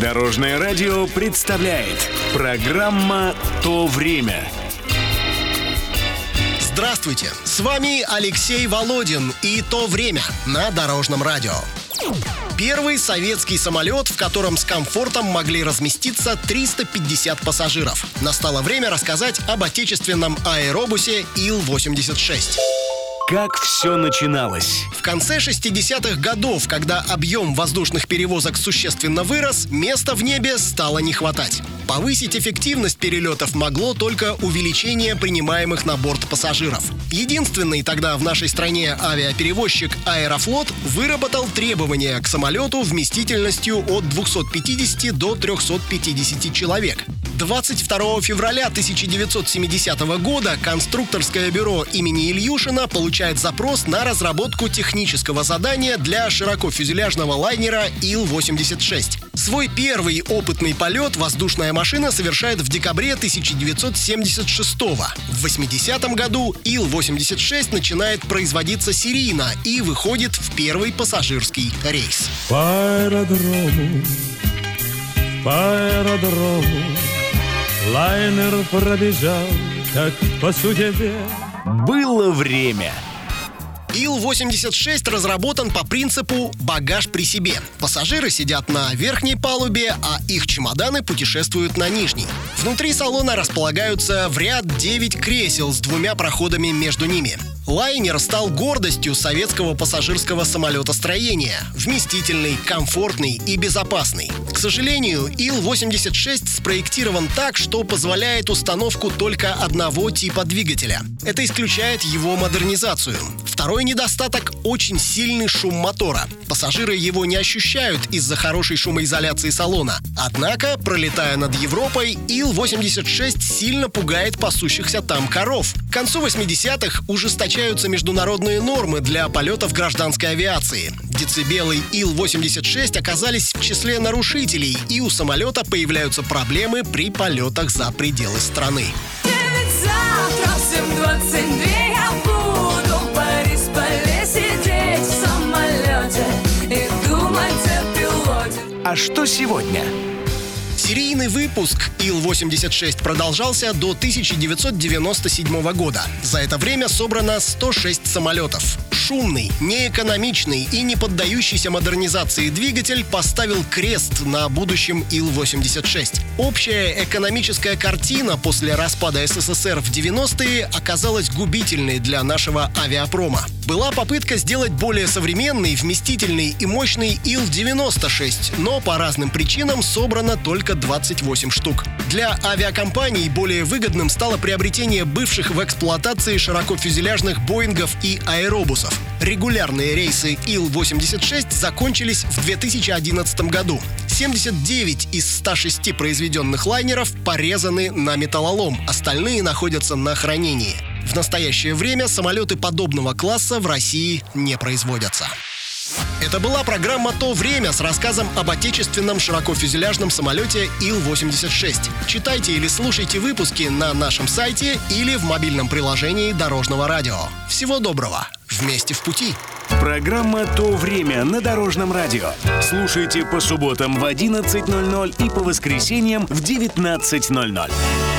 Дорожное радио представляет программа «То время». Здравствуйте, с вами Алексей Володин и «То время» на Дорожном радио. Первый советский самолет, в котором с комфортом могли разместиться 350 пассажиров. Настало время рассказать об отечественном аэробусе Ил-86. Как все начиналось? В конце 60-х годов, когда объем воздушных перевозок существенно вырос, места в небе стало не хватать. Повысить эффективность перелетов могло только увеличение принимаемых на борт пассажиров. Единственный тогда в нашей стране авиаперевозчик Аэрофлот выработал требования к самолету вместительностью от 250 до 350 человек. 22 февраля 1970 года конструкторское бюро имени Ильюшина получает запрос на разработку технического задания для широкофюзеляжного лайнера Ил-86. Свой первый опытный полет воздушная машина совершает в декабре 1976 -го. В 80 году Ил-86 начинает производиться серийно и выходит в первый пассажирский рейс. По аэродрому, по аэродрому Лайнер пробежал, как по судьбе Было время. Ил-86 разработан по принципу «багаж при себе». Пассажиры сидят на верхней палубе, а их чемоданы путешествуют на нижней. Внутри салона располагаются в ряд 9 кресел с двумя проходами между ними. Лайнер стал гордостью советского пассажирского самолетостроения. Вместительный, комфортный и безопасный. К сожалению, Ил-86 спроектирован так, что позволяет установку только одного типа двигателя. Это исключает его модернизацию. Второй недостаток – очень сильный шум мотора. Пассажиры его не ощущают из-за хорошей шумоизоляции салона. Однако, пролетая над Европой, Ил-86 сильно пугает пасущихся там коров. К концу 80-х ужесточаются международные нормы для полетов гражданской авиации. Децибелы Ил-86 оказались в числе нарушителей, и у самолета появляются проблемы при полетах за пределы страны. Девять завтра в 7.22 я буду в Борисполе сидеть в самолете и думать о пилоте. А что сегодня? Серийный выпуск Ил-86 продолжался до 1997 года. За это время собрано 106 самолетов. Шумный, неэкономичный и не поддающийся модернизации двигатель поставил крест на будущем Ил-86. Общая экономическая картина после распада СССР в 90-е оказалась губительной для нашего авиапрома. Была попытка сделать более современный, вместительный и мощный Ил-96, но по разным причинам собрано только 28 штук. Для авиакомпаний более выгодным стало приобретение бывших в эксплуатации широкофюзеляжных Боингов и аэробусов. Регулярные рейсы Ил-86 закончились в 2011 году. 79 из 106 произведенных лайнеров порезаны на металлолом, остальные находятся на хранении. В настоящее время самолеты подобного класса в России не производятся. Это была программа «То время» с рассказом об отечественном широкофюзеляжном самолете Ил-86. Читайте или слушайте выпуски на нашем сайте или в мобильном приложении Дорожного радио. Всего доброго! Вместе в пути! Программа «То время» на Дорожном радио. Слушайте по субботам в 11.00 и по воскресеньям в 19.00.